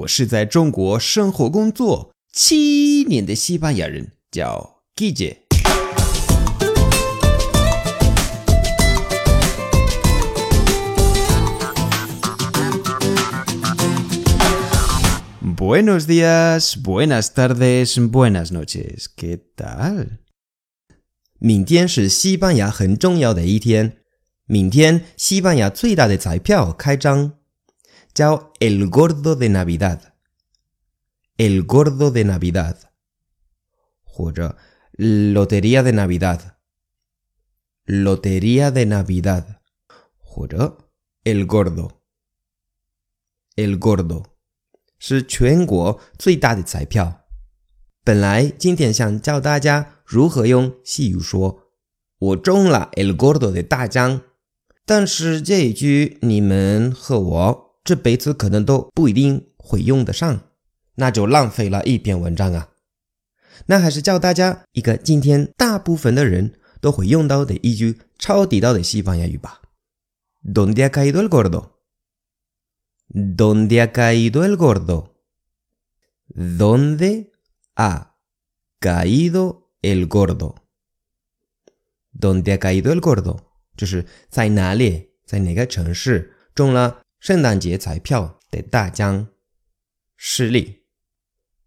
我是在中国生活工作七年的西班牙人，叫 Gigi。Buenos días, buenas tardes, buenas noches. ¿Qué tal? 明天是西班牙很重要的一天。明天西班牙最大的彩票开张，叫 El Gordo de Navidad，El Gordo de Navidad，或者 Lotería de Navidad，Lotería de Navidad，或者 El Gordo，El Gordo，是全国最大的彩票。本来今天想教大家如何用西语说“我中了 El Gordo 的大奖”。但是这一句你们和我这辈子可能都不一定会用得上，那就浪费了一篇文章啊！那还是教大家一个今天大部分的人都会用到的一句超地道的西班牙语吧：¿Dónde ha caído el gordo？¿Dónde ha caído el gordo？¿Dónde ha caído el gordo？¿Dónde ha caído el gordo？就是在哪里，在哪个城市中了圣诞节彩票的大奖？实例：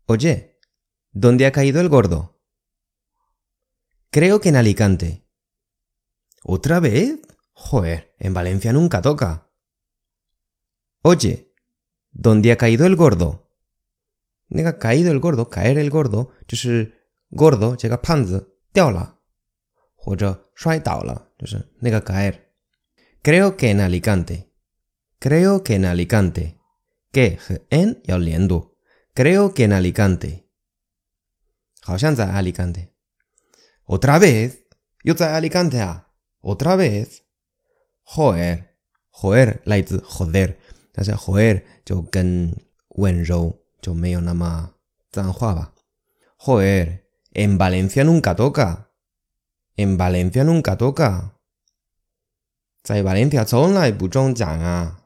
Oye, ¿dónde ha caído el gordo? Creo que en Alicante. ¿Otra vez? Joder, en Valencia nunca toca. Oye, ¿dónde ha caído el gordo? ha caído el gordo, caer el gordo 就是 gordo 这个胖子掉了。或者摔倒了，就是那个 caer。Creo que en Alicante. Creo que en Alicante. Que 和 en 要连读。Creo que en Alicante. 好像在 Alicante。Otra vez. 又在 Alicante 啊？Otra vez. Joder. Joder 来自 joder，但是 joder 就更温柔，就没有那么脏话吧。Joder. En Valencia nunca toca. En Valencia nunca toca，在 Valencia 从来不中奖啊。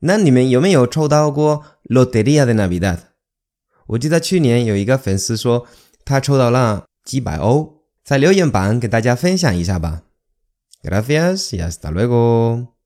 那你们有没有抽到过 Lotería de Navidad？我记得去年有一个粉丝说他抽到了几百欧，在留言板给大家分享一下吧。Gracias y hasta luego。